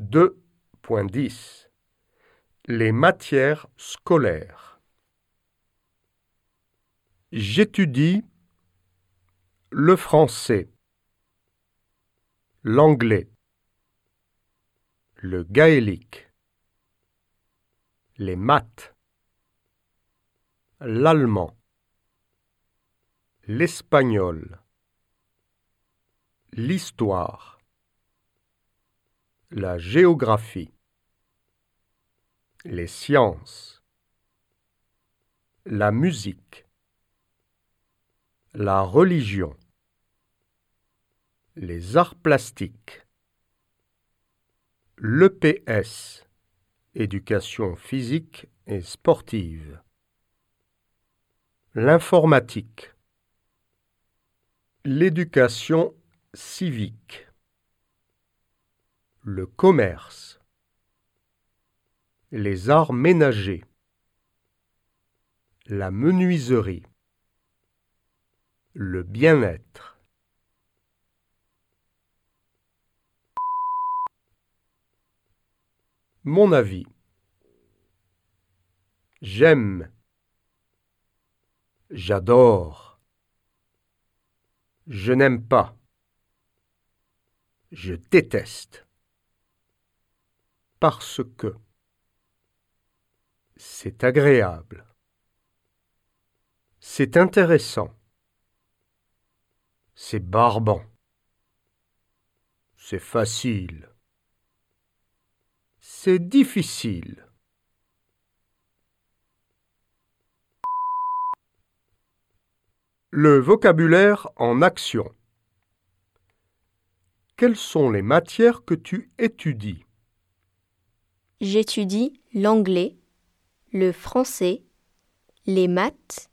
2.10 Les matières scolaires. J'étudie le français, l'anglais, le gaélique, les maths, l'allemand, l'espagnol, l'histoire, la géographie, les sciences, la musique, la religion, les arts plastiques, l'EPS, éducation physique et sportive, l'informatique, l'éducation civique, le commerce, les arts ménagers, la menuiserie, le bien-être. Mon avis. J'aime. J'adore. Je n'aime pas. Je déteste. Parce que. C'est agréable. C'est intéressant. C'est barbant. C'est facile. C'est difficile. Le vocabulaire en action. Quelles sont les matières que tu étudies? J'étudie l'anglais, le français, les maths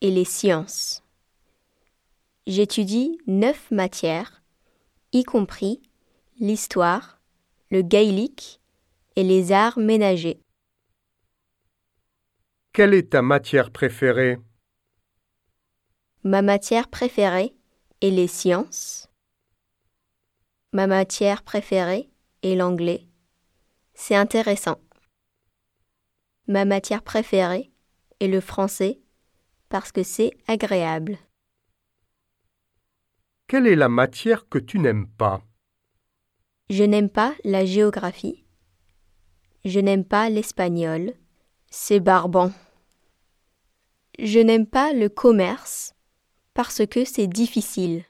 et les sciences. J'étudie neuf matières, y compris l'histoire, le gaélique et les arts ménagers. Quelle est ta matière préférée? Ma matière préférée est les sciences. Ma matière préférée est l'anglais. C'est intéressant. Ma matière préférée est le français parce que c'est agréable. Quelle est la matière que tu n'aimes pas? Je n'aime pas la géographie. Je n'aime pas l'espagnol. C'est barbant. Je n'aime pas le commerce parce que c'est difficile.